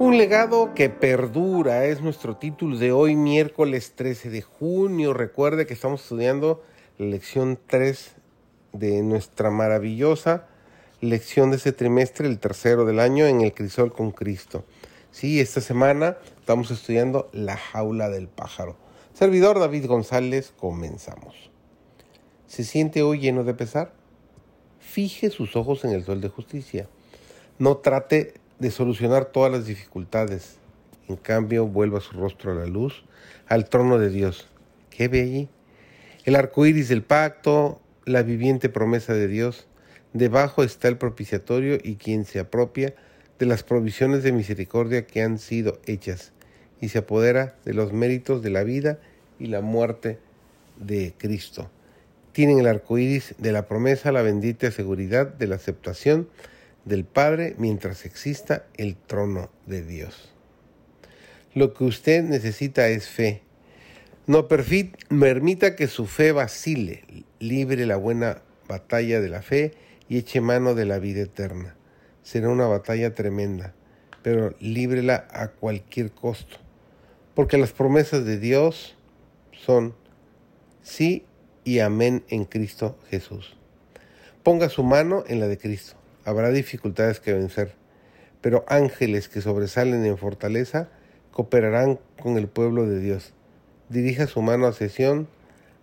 Un legado que perdura es nuestro título de hoy, miércoles 13 de junio. Recuerde que estamos estudiando la lección 3 de nuestra maravillosa lección de ese trimestre, el tercero del año, en el Crisol con Cristo. Sí, esta semana estamos estudiando la jaula del pájaro. Servidor David González, comenzamos. ¿Se siente hoy lleno de pesar? Fije sus ojos en el sol de justicia. No trate de solucionar todas las dificultades. En cambio, vuelva su rostro a la luz, al trono de Dios. ¿Qué ve allí? El arco iris del pacto, la viviente promesa de Dios. Debajo está el propiciatorio y quien se apropia de las provisiones de misericordia que han sido hechas y se apodera de los méritos de la vida y la muerte de Cristo. Tienen el arco iris de la promesa, la bendita seguridad de la aceptación del Padre mientras exista el trono de Dios. Lo que usted necesita es fe. No permita que su fe vacile, libre la buena batalla de la fe y eche mano de la vida eterna. Será una batalla tremenda, pero líbrela a cualquier costo, porque las promesas de Dios son sí y amén en Cristo Jesús. Ponga su mano en la de Cristo habrá dificultades que vencer, pero ángeles que sobresalen en fortaleza cooperarán con el pueblo de Dios. Dirija su mano a sesión,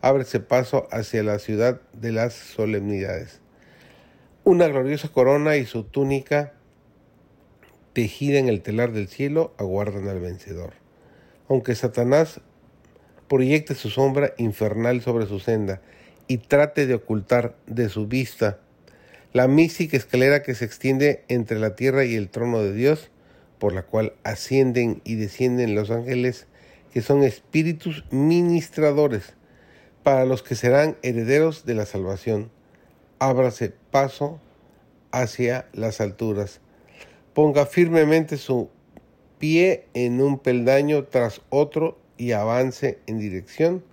ábrese paso hacia la ciudad de las solemnidades. Una gloriosa corona y su túnica tejida en el telar del cielo aguardan al vencedor. Aunque Satanás proyecte su sombra infernal sobre su senda y trate de ocultar de su vista la mística escalera que se extiende entre la tierra y el trono de Dios, por la cual ascienden y descienden los ángeles, que son espíritus ministradores para los que serán herederos de la salvación. Ábrase paso hacia las alturas. Ponga firmemente su pie en un peldaño tras otro y avance en dirección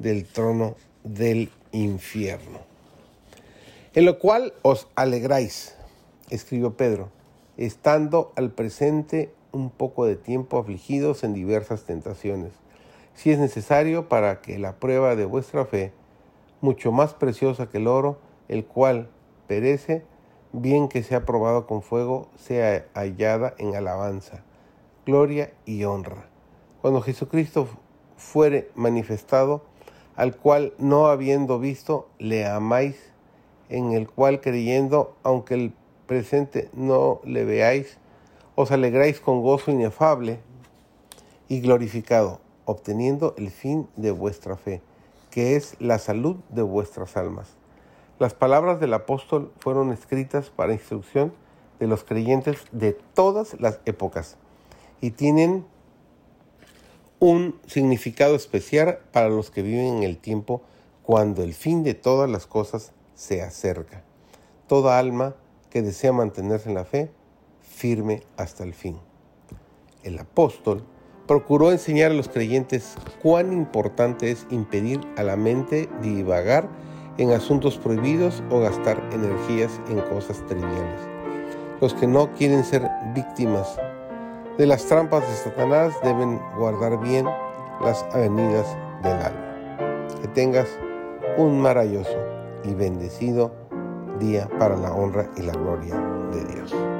del trono del infierno en lo cual os alegráis, escribió Pedro, estando al presente un poco de tiempo afligidos en diversas tentaciones, si es necesario para que la prueba de vuestra fe, mucho más preciosa que el oro, el cual perece, bien que sea probado con fuego, sea hallada en alabanza, gloria y honra. Cuando Jesucristo fuere manifestado, al cual no habiendo visto, le amáis en el cual creyendo, aunque el presente no le veáis, os alegráis con gozo inefable y glorificado, obteniendo el fin de vuestra fe, que es la salud de vuestras almas. Las palabras del apóstol fueron escritas para instrucción de los creyentes de todas las épocas y tienen un significado especial para los que viven en el tiempo cuando el fin de todas las cosas se acerca. Toda alma que desea mantenerse en la fe, firme hasta el fin. El apóstol procuró enseñar a los creyentes cuán importante es impedir a la mente divagar en asuntos prohibidos o gastar energías en cosas triviales. Los que no quieren ser víctimas de las trampas de Satanás deben guardar bien las avenidas del alma. Que tengas un maravilloso y bendecido día para la honra y la gloria de Dios.